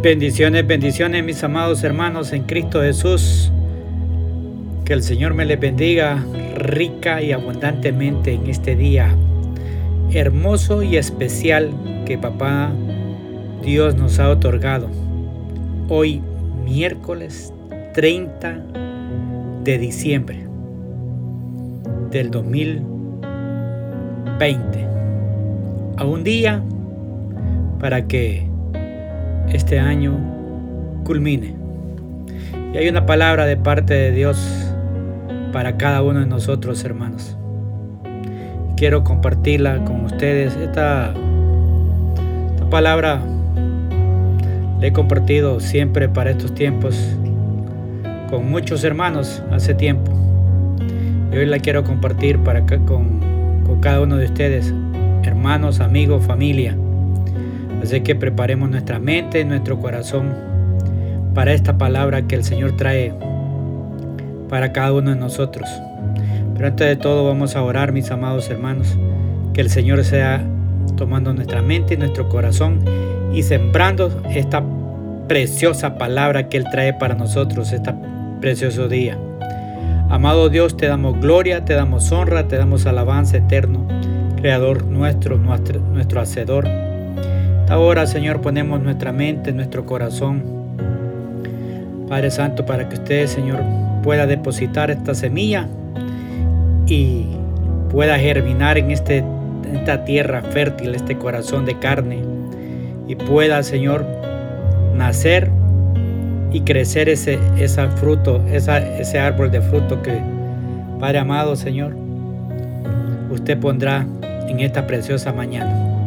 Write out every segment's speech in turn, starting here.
Bendiciones, bendiciones mis amados hermanos en Cristo Jesús. Que el Señor me les bendiga rica y abundantemente en este día hermoso y especial que Papá Dios nos ha otorgado. Hoy miércoles 30 de diciembre del 2020. A un día para que este año culmine. Y hay una palabra de parte de Dios para cada uno de nosotros, hermanos. Quiero compartirla con ustedes. Esta, palabra la he compartido siempre para estos tiempos con muchos hermanos hace tiempo. Y hoy la quiero compartir para con, con cada uno de ustedes, hermanos, amigos, familia Así que preparemos nuestra mente, nuestro corazón para esta palabra que el Señor trae para cada uno de nosotros. Pero antes de todo vamos a orar, mis amados hermanos, que el Señor sea tomando nuestra mente y nuestro corazón y sembrando esta preciosa palabra que Él trae para nosotros, este precioso día. Amado Dios, te damos gloria, te damos honra, te damos alabanza eterno, Creador nuestro, nuestro, nuestro Hacedor Ahora, Señor, ponemos nuestra mente, nuestro corazón, Padre Santo, para que usted, Señor, pueda depositar esta semilla y pueda germinar en este, esta tierra fértil, este corazón de carne, y pueda, Señor, nacer y crecer ese, ese fruto, ese árbol de fruto que, Padre amado, Señor, usted pondrá en esta preciosa mañana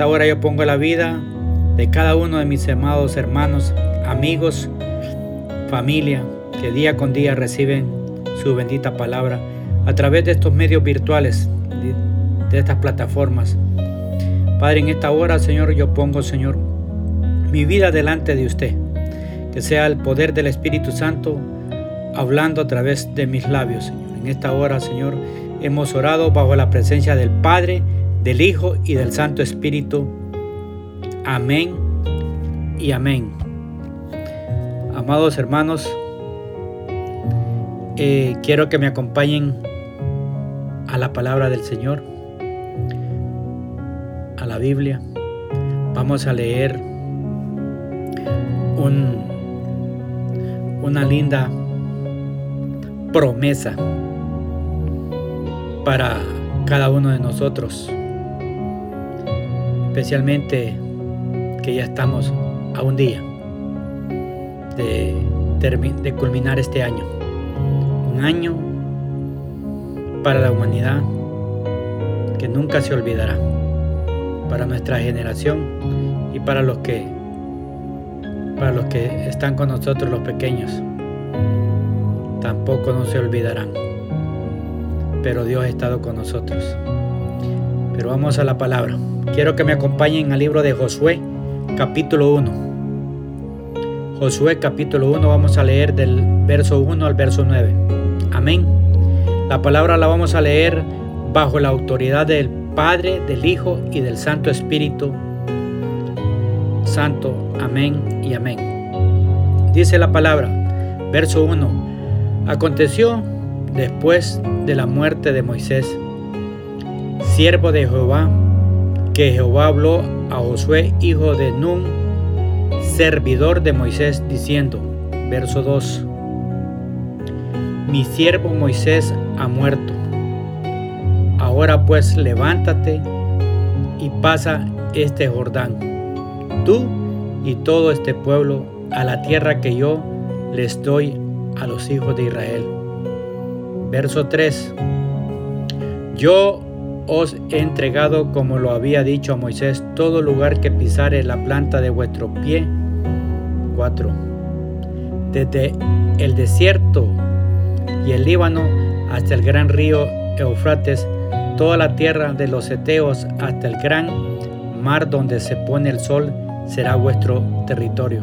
ahora yo pongo la vida de cada uno de mis amados hermanos, amigos, familia, que día con día reciben su bendita palabra a través de estos medios virtuales, de estas plataformas. Padre, en esta hora, Señor, yo pongo, Señor, mi vida delante de usted. Que sea el poder del Espíritu Santo hablando a través de mis labios, Señor. En esta hora, Señor, hemos orado bajo la presencia del Padre, del Hijo y del Santo Espíritu. Amén y amén. Amados hermanos, eh, quiero que me acompañen a la palabra del Señor, a la Biblia. Vamos a leer un, una linda promesa para cada uno de nosotros especialmente que ya estamos a un día de, culminar este año. Un año para la humanidad que nunca se olvidará, para nuestra generación y para los que para los que están con nosotros los pequeños. Tampoco no se olvidarán. Pero Dios ha estado con nosotros. Pero vamos a la palabra. Quiero que me acompañen al libro de Josué, capítulo 1. Josué, capítulo 1, vamos a leer del verso 1 al verso 9. Amén. La palabra la vamos a leer bajo la autoridad del Padre, del Hijo y del Santo Espíritu. Santo, amén y amén. Dice la palabra, verso 1. Aconteció después de la muerte de Moisés, siervo de Jehová, que Jehová habló a Josué, hijo de Nun, servidor de Moisés, diciendo, verso 2, Mi siervo Moisés ha muerto. Ahora pues levántate y pasa este Jordán, tú y todo este pueblo, a la tierra que yo les doy a los hijos de Israel. Verso 3. Yo os he entregado, como lo había dicho a Moisés, todo lugar que pisare la planta de vuestro pie. 4. Desde el desierto y el Líbano hasta el gran río Eufrates, toda la tierra de los Eteos hasta el gran mar donde se pone el sol será vuestro territorio.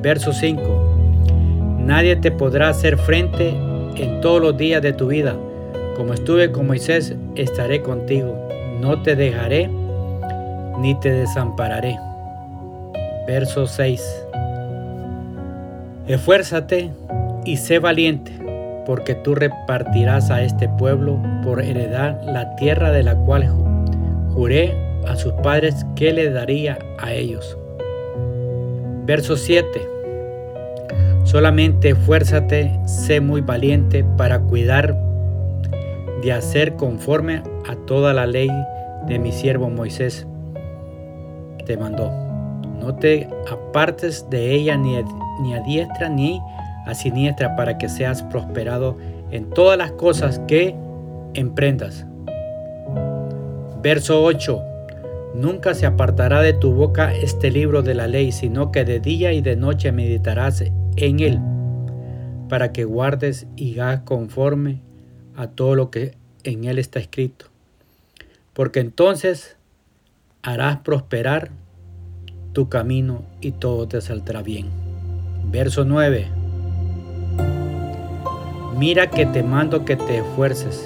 Verso 5. Nadie te podrá hacer frente en todos los días de tu vida como estuve con Moisés, estaré contigo. No te dejaré ni te desampararé. Verso 6. Esfuérzate y sé valiente, porque tú repartirás a este pueblo por heredad la tierra de la cual juré a sus padres que le daría a ellos. Verso 7. Solamente esfuérzate, sé muy valiente para cuidar de hacer conforme a toda la ley de mi siervo Moisés te mandó. No te apartes de ella ni a, diestra ni a siniestra para que seas prosperado en todas las cosas que emprendas. Verso 8. Nunca se apartará de tu boca este libro de la ley, sino que de día y de noche meditarás en él, para que guardes y hagas conforme a todo lo que en él está escrito. Porque entonces harás prosperar tu camino y todo te saldrá bien. Verso 9. Mira que te mando que te esfuerces,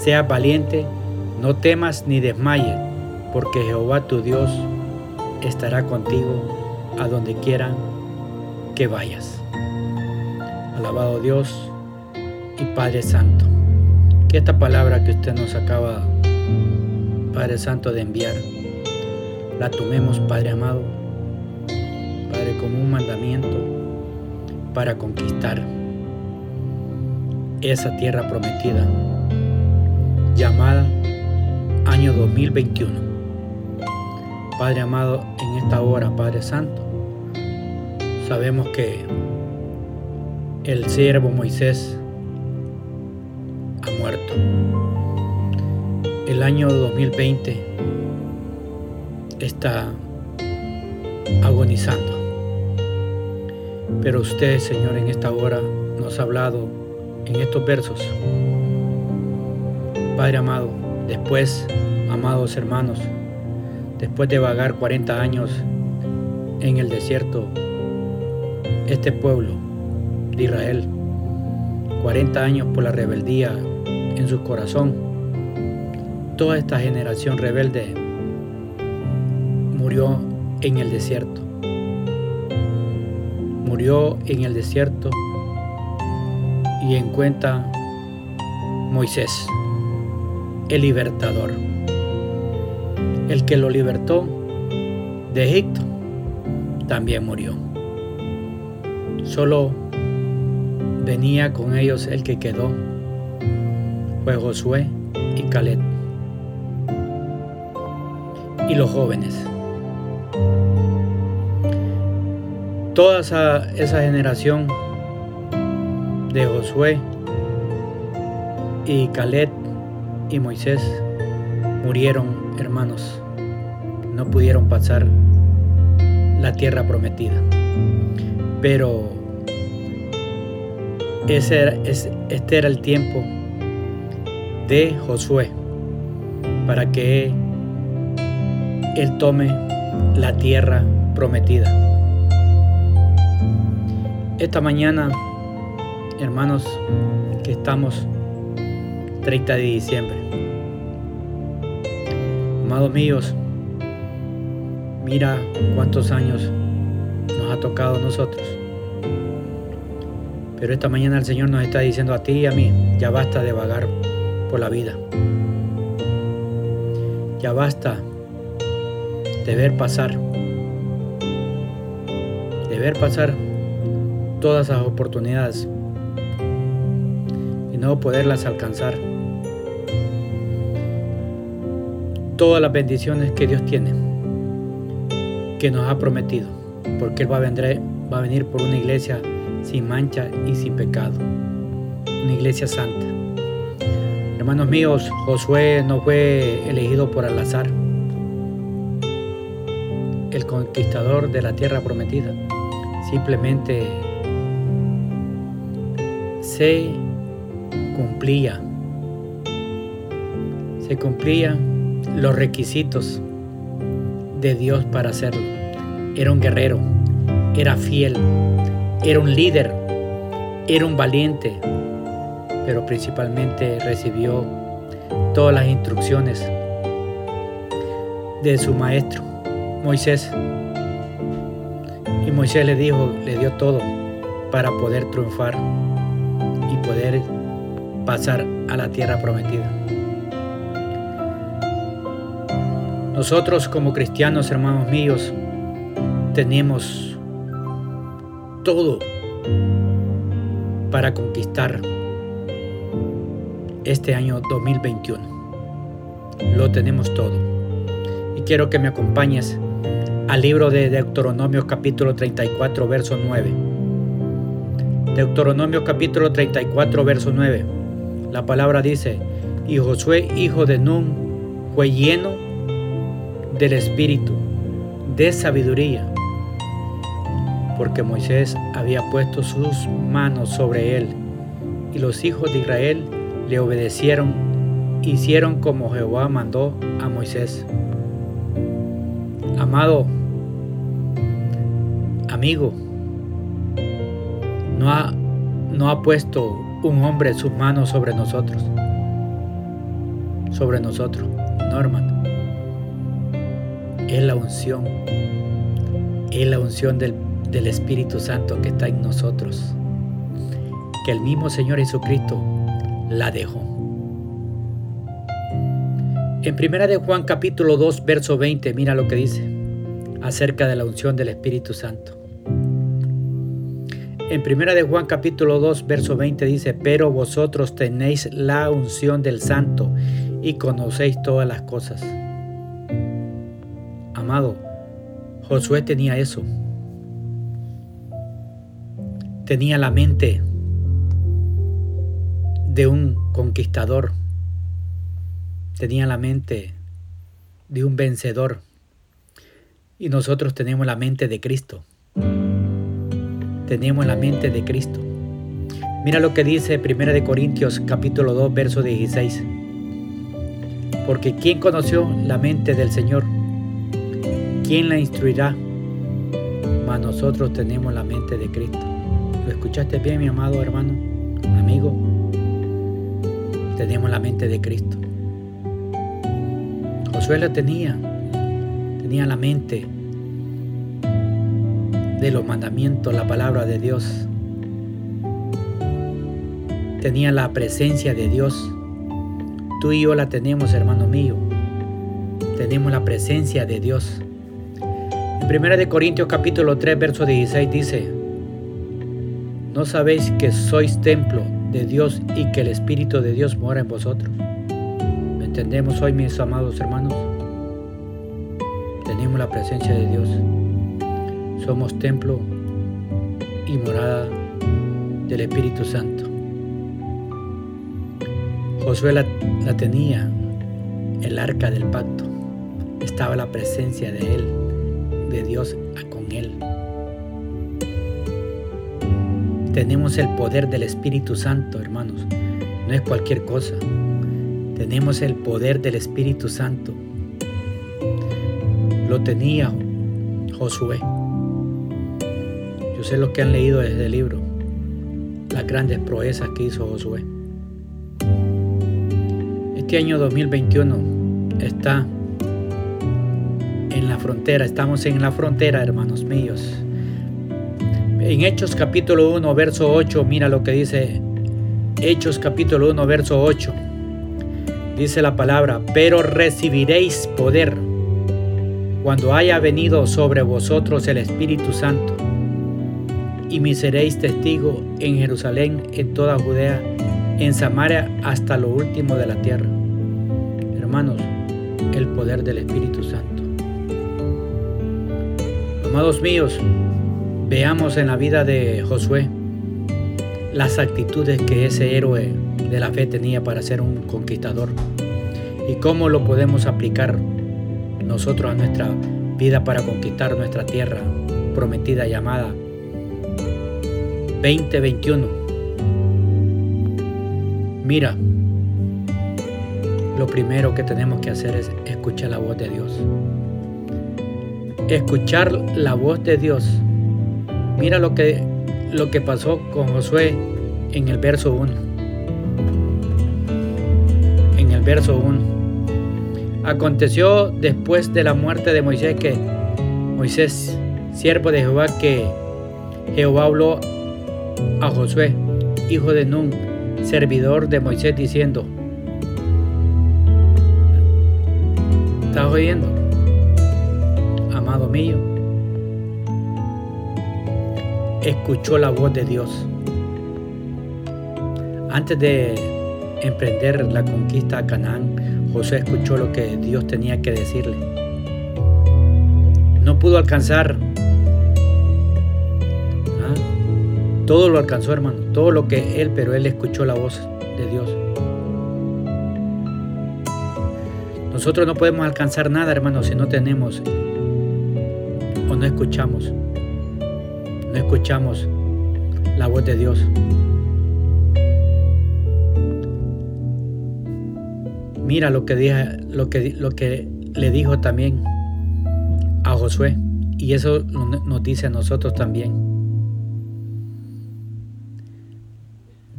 seas valiente, no temas ni desmayes, porque Jehová tu Dios estará contigo a donde quiera que vayas. Alabado Dios Padre Santo. Que esta palabra que usted nos acaba, Padre Santo, de enviar, la tomemos, Padre amado, Padre, como un mandamiento para conquistar esa tierra prometida llamada año 2021. Padre amado, en esta hora, Padre Santo, sabemos que el siervo Moisés. El año 2020 está agonizando. Pero usted, Señor, en esta hora nos ha hablado en estos versos. Padre amado, después, amados hermanos, después de vagar 40 años en el desierto, este pueblo de Israel, 40 años por la rebeldía en su corazón, toda esta generación rebelde murió en el desierto. Murió en el desierto y encuentra Moisés, el libertador, el que lo libertó de Egipto, también murió. Solo venía con ellos el que quedó, fue Josué y Caleb. Y los jóvenes. toda esa, generación de Josué y Caleb y Moisés murieron hermanos, no pudieron pasar la tierra prometida. Pero ese este era el tiempo de Josué para que él tome la tierra prometida. Esta mañana, hermanos, que estamos 30 de diciembre. Amados míos, mira cuántos años nos ha tocado a nosotros. Pero esta mañana el Señor nos está diciendo a ti y a mí, ya basta de vagar por la vida. Ya basta de ver pasar, de ver pasar todas las oportunidades y no poderlas alcanzar. Todas las bendiciones que Dios tiene, que nos ha prometido, porque Él va a, venir, va a venir por una iglesia sin mancha y sin pecado, una iglesia santa. Hermanos míos, Josué no fue elegido por al azar, el conquistador de la tierra prometida, simplemente se cumplía, se cumplían los requisitos de Dios para hacerlo. Era un guerrero, era fiel, era un líder, era un valiente, pero principalmente recibió todas las instrucciones de su maestro, Moisés. Y Moisés le dijo, le dio todo para poder triunfar y poder pasar a la tierra prometida. Nosotros como cristianos, hermanos míos, tenemos todo para conquistar este año 2021. Lo tenemos todo. Y quiero que me acompañes al libro de Deuteronomio capítulo 34, verso 9. Deuteronomio capítulo 34, verso 9. La palabra dice, y Josué, hijo de Nun, fue lleno del Espíritu, de sabiduría, porque Moisés había puesto sus manos sobre él, y los hijos de Israel le obedecieron, hicieron como Jehová mandó a Moisés. Amado amigo, no ha, no ha puesto un hombre sus manos sobre nosotros. Sobre nosotros. No. Es la unción. Es la unción del Espíritu Santo que está en nosotros. Que el mismo Señor Jesucristo la dejó. En primera de Juan capítulo 2 verso 20 mira lo que dice acerca de la unción del Espíritu Santo. En primera de Juan capítulo 2 verso 20 dice, pero vosotros tenéis la unción del Santo y conocéis todas las cosas. Amado, Josué tenía eso. Tenía la mente de un conquistador. Tenía la mente de un vencedor. Y nosotros tenemos la mente de Cristo. Tenemos la mente de Cristo. Mira lo que dice 1 de Corintios capítulo 2 verso 16. Porque ¿quién conoció la mente del Señor? ¿Quién la instruirá? Mas nosotros tenemos la mente de Cristo. ¿Lo escuchaste bien, mi amado hermano, amigo? Tenemos la mente de Cristo. Josué la tenía. Tenía la mente de los mandamientos, la palabra de Dios. Tenía la presencia de Dios. Tú y yo la tenemos, hermano mío. Tenemos la presencia de Dios. En 1 de Corintios capítulo 3, verso 16 dice, ¿no sabéis que sois templo de Dios y que el Espíritu de Dios mora en vosotros? ¿Me entendemos hoy, mis amados hermanos? Tenemos la presencia de Dios. Somos templo y morada del Espíritu Santo. Josué la, tenía, el arca del pacto. Estaba la presencia de él, de Dios con él. Tenemos el poder del Espíritu Santo, hermanos. No es cualquier cosa. Tenemos el poder del Espíritu Santo. Lo tenía Josué. Yo sé lo que han leído desde el libro, las grandes proezas que hizo Josué. Este año 2021 está en la frontera, estamos en la frontera, hermanos míos. En Hechos capítulo 1, verso 8, mira lo que dice Hechos capítulo 1, verso 8. Dice la palabra, pero recibiréis poder cuando haya venido sobre vosotros el Espíritu Santo y me seréis testigo en Jerusalén, en toda Judea, en Samaria, hasta lo último de la tierra. Hermanos, el poder del Espíritu Santo. Amados míos, veamos en la vida de Josué las actitudes que ese héroe de la fe tenía para ser un conquistador y cómo lo podemos aplicar nosotros a nuestra vida para conquistar nuestra tierra prometida llamada 2021. Mira, lo primero que tenemos que hacer es escuchar la voz de Dios. Escuchar la voz de Dios. Mira lo que, lo que pasó con Josué en el verso 1. En el verso 1. Aconteció después de la muerte de Moisés que Moisés siervo de Jehová, que Jehová habló a Josué, hijo de Nun, servidor de Moisés, diciendo, ¿estás oyendo? Amado mío, escuchó la voz de Dios. Antes de emprender la conquista a Canaán, José escuchó lo que Dios tenía que decirle. No pudo alcanzar. ¿ah? Todo lo alcanzó, hermano. Todo lo que él, pero él escuchó la voz de Dios. Nosotros no podemos alcanzar nada, hermano, si no tenemos o no escuchamos. No escuchamos la voz de Dios. Mira lo que, lo que, lo que le dijo también a Josué. Y eso nos dice a nosotros también.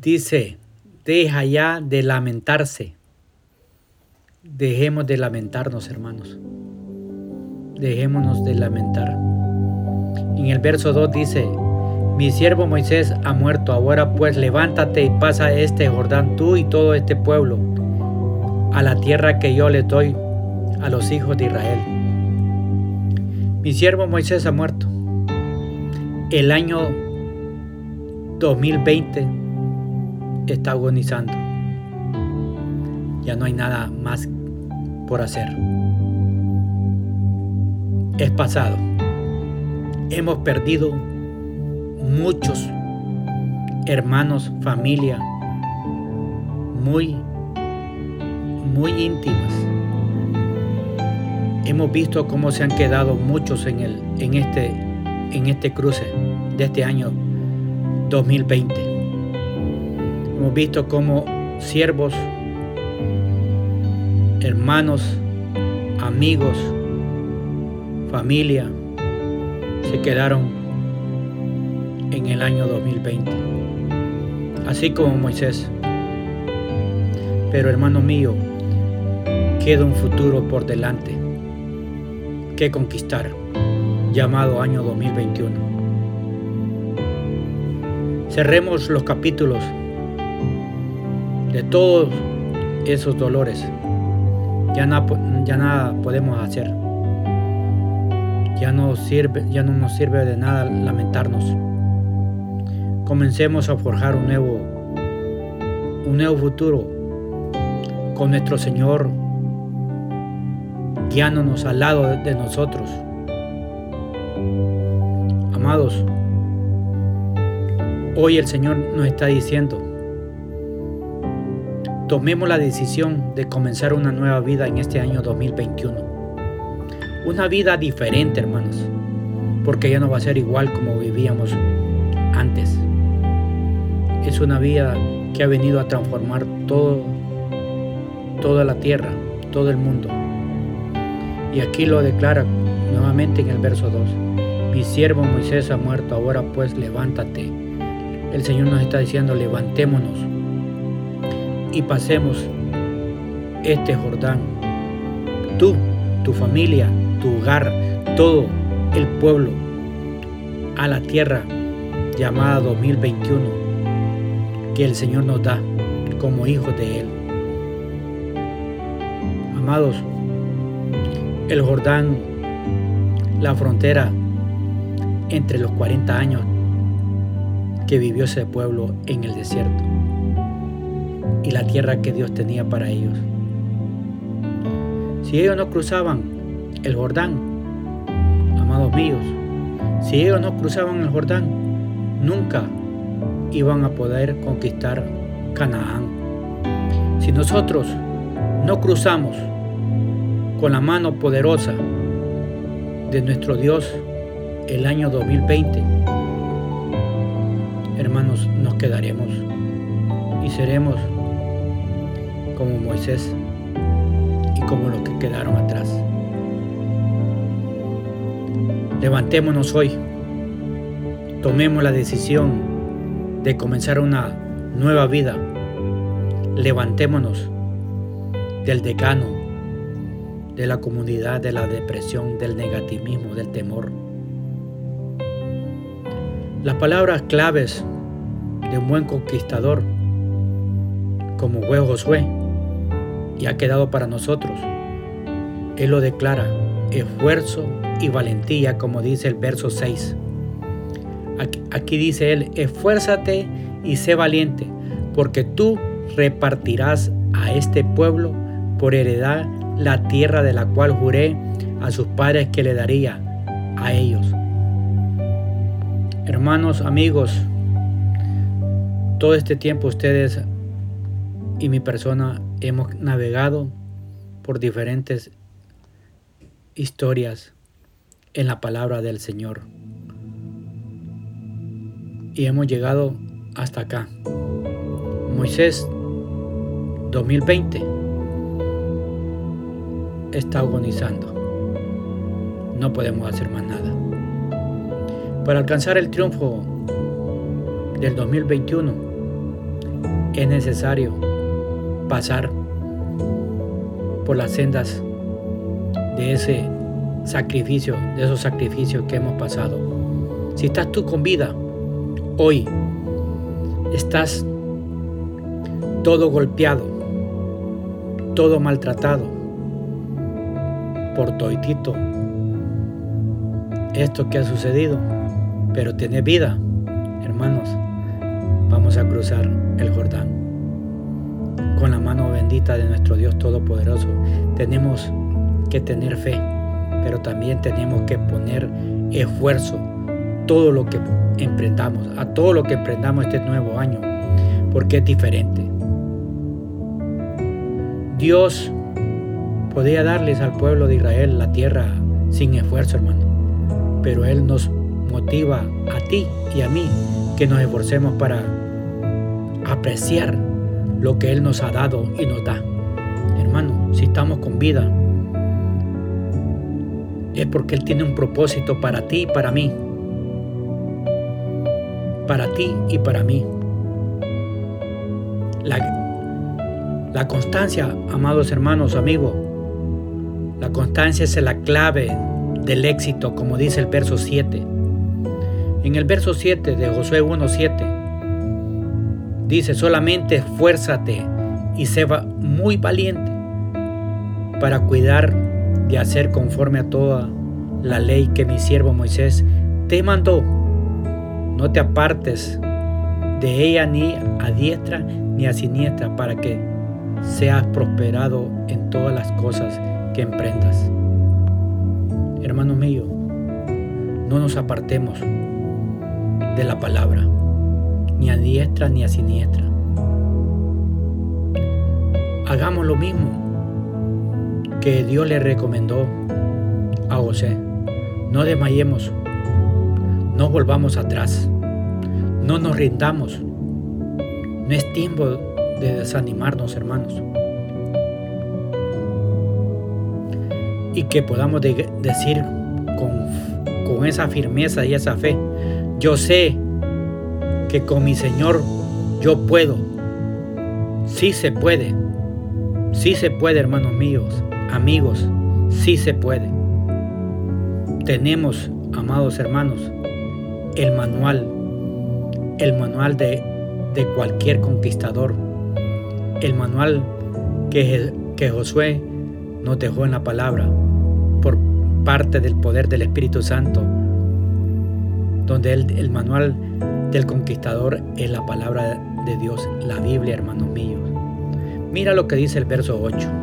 Dice, deja ya de lamentarse. Dejemos de lamentarnos, hermanos. Dejémonos de lamentar. En el verso 2 dice, mi siervo Moisés ha muerto, ahora pues levántate y pasa este Jordán tú y todo este pueblo a la tierra que yo le doy a los hijos de Israel. Mi siervo Moisés ha muerto. El año 2020 está agonizando. Ya no hay nada más por hacer. Es pasado. Hemos perdido muchos hermanos, familia, muy muy íntimas. Hemos visto cómo se han quedado muchos en, el, en, este, en este cruce de este año 2020. Hemos visto cómo siervos, hermanos, amigos, familia se quedaron en el año 2020. Así como Moisés. Pero hermano mío, queda un futuro por delante que conquistar, llamado año 2021. Cerremos los capítulos de todos esos dolores. Ya, ya nada podemos hacer. Ya no, sirve, ya no nos sirve de nada lamentarnos. Comencemos a forjar un nuevo, un nuevo futuro con nuestro Señor guiándonos al lado de nosotros. Amados, hoy el Señor nos está diciendo, tomemos la decisión de comenzar una nueva vida en este año 2021. Una vida diferente, hermanos, porque ya no va a ser igual como vivíamos antes. Es una vida que ha venido a transformar todo, toda la tierra, todo el mundo. Y aquí lo declara nuevamente en el verso 2. Mi siervo Moisés ha muerto, ahora pues levántate. El Señor nos está diciendo, levantémonos y pasemos este Jordán. Tú, tu familia, tu hogar, todo el pueblo a la tierra llamada 2021 que el Señor nos da como hijos de Él. Amados, el Jordán, la frontera entre los 40 años que vivió ese pueblo en el desierto y la tierra que Dios tenía para ellos. Si ellos no cruzaban el Jordán, amados míos, si ellos no cruzaban el Jordán, nunca iban a poder conquistar Canaán. Si nosotros no cruzamos con la mano poderosa de nuestro Dios el año 2020, hermanos, nos quedaremos y seremos como Moisés y como los que quedaron atrás. Levantémonos hoy, tomemos la decisión de comenzar una nueva vida. Levantémonos del decano de la comunidad de la depresión, del negativismo, del temor. Las palabras claves de un buen conquistador, como fue Josué, y ha quedado para nosotros. Él lo declara, esfuerzo y valentía, como dice el verso 6. Aquí, dice él, esfuérzate y sé valiente, porque tú repartirás a este pueblo por heredad la tierra de la cual juré a sus padres que le daría a ellos. Hermanos, amigos, todo este tiempo ustedes y mi persona hemos navegado por diferentes historias en la palabra del Señor. Y hemos llegado hasta acá. Moisés 2020 está agonizando. No podemos hacer más nada. Para alcanzar el triunfo del 2021 es necesario pasar por las sendas de ese sacrificio, de esos sacrificios que hemos pasado. Si estás tú con vida, hoy estás todo golpeado, todo maltratado por toitito esto que ha sucedido, pero tiene vida, hermanos, vamos a cruzar el Jordán con la mano bendita de nuestro Dios Todopoderoso. Tenemos que tener fe, pero también tenemos que poner esfuerzo todo lo que emprendamos, a todo lo que emprendamos este nuevo año, porque es diferente. Dios podía darles al pueblo de Israel la tierra sin esfuerzo, hermano, pero Él nos motiva a ti y a mí que nos esforcemos para apreciar lo que Él nos ha dado y nos da. Hermano, si estamos con vida, es porque Él tiene un propósito para ti y para mí. Para ti y para mí. La, la constancia, amados hermanos, amigos, la constancia es la clave del éxito, como dice el verso 7. En el verso 7 de Josué 1.7 dice, solamente esfuérzate y sé muy valiente para cuidar de hacer conforme a toda la ley que mi siervo Moisés te mandó. No te apartes de ella ni a diestra ni a siniestra para que seas prosperado en todas las cosas que emprendas. Hermano mío, no nos apartemos de la palabra, ni a diestra ni a siniestra. Hagamos lo mismo que Dios le recomendó a José. No desmayemos, no volvamos atrás, no nos rindamos. No es tiempo de desanimarnos, hermanos. Y que podamos decir con, con esa firmeza y esa fe, yo sé que con mi Señor yo puedo. Sí se puede. Sí se puede, hermanos míos, amigos. Sí se puede. Tenemos, amados hermanos, el manual, el manual de, de cualquier conquistador, el manual que, que Josué nos dejó en la palabra por parte del poder del Espíritu Santo donde el, manual del conquistador es la palabra de Dios, la Biblia, hermanos míos. Mira lo que dice el verso 8.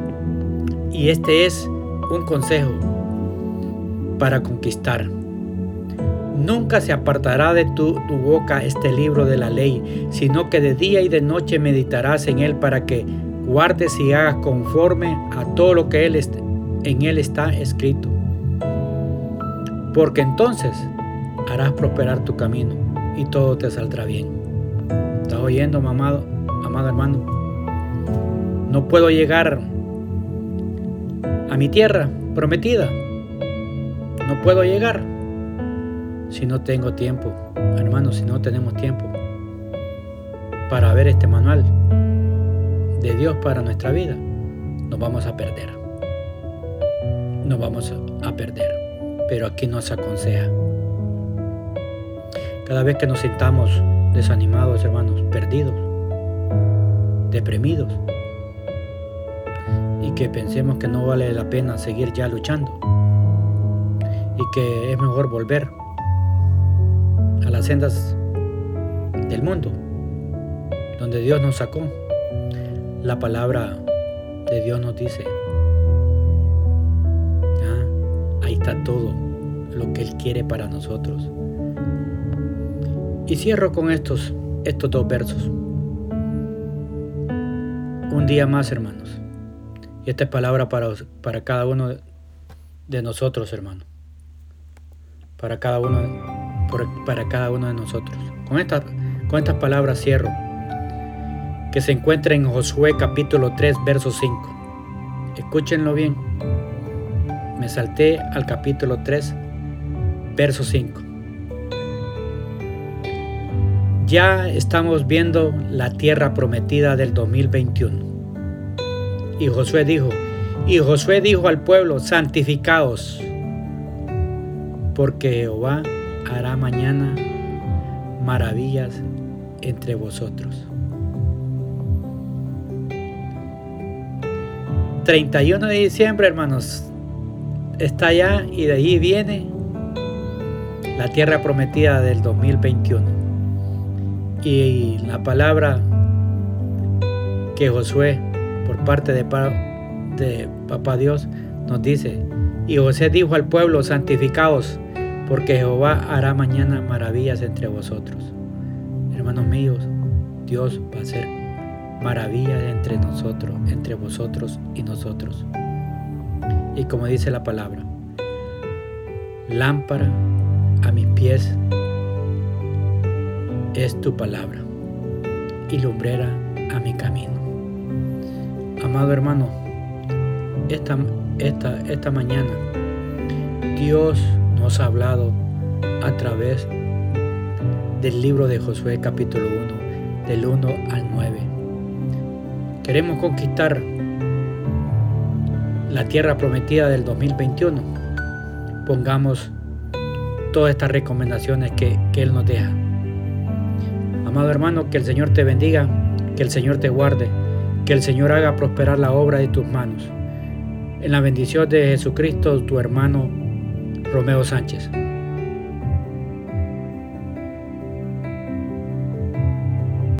Y este es un consejo para conquistar. Nunca se apartará de tu, tu, boca este libro de la ley, sino que de día y de noche meditarás en él para que guardes y hagas conforme a todo lo que él en él está escrito. Porque entonces harás prosperar tu camino y todo te saldrá bien. ¿Estás oyendo, amado, amado hermano? No puedo llegar a mi tierra prometida. No puedo llegar si no tengo tiempo, hermano, si no tenemos tiempo para ver este manual de Dios para nuestra vida, nos vamos a perder. Nos vamos a perder. Pero aquí nos aconseja Cada vez que nos sintamos desanimados, hermanos, perdidos, deprimidos, y que pensemos que no vale la pena seguir ya luchando, y que es mejor volver a las sendas del mundo, donde Dios nos sacó. La palabra de Dios nos dice, ah, ahí está todo lo que Él quiere para nosotros. Y cierro con estos, estos dos versos. Un día más, hermanos. Y esta es palabra para, para cada uno de nosotros, hermanos. Para cada uno, para cada uno de nosotros. Con, esta, con estas palabras cierro. Que se encuentra en Josué capítulo 3, verso 5. Escúchenlo bien. Me salté al capítulo 3, verso 5. Ya estamos viendo la tierra prometida del 2021. Y Josué dijo, y Josué dijo al pueblo, santificaos, porque Jehová hará mañana maravillas entre vosotros. 31 de diciembre, hermanos, está allá y de ahí viene la tierra prometida del 2021. Y la palabra que Josué, parte de, de Papá Dios, nos dice, y José dijo al pueblo, santificaos, porque Jehová hará mañana maravillas entre vosotros. Hermanos míos, Dios va a hacer maravillas entre nosotros, entre vosotros y nosotros. Y como dice la palabra, lámpara a mis pies es tu palabra y lumbrera a mi camino. Amado hermano, esta, esta, esta mañana Dios nos ha hablado a través del libro de Josué capítulo 1, del 1 al 9. Queremos conquistar la tierra prometida del 2021. Pongamos todas estas recomendaciones que, que Él nos deja. Amado hermano, que el Señor te bendiga, que el Señor te guarde, que el Señor haga prosperar la obra de tus manos. En la bendición de Jesucristo, tu hermano Romeo Sánchez.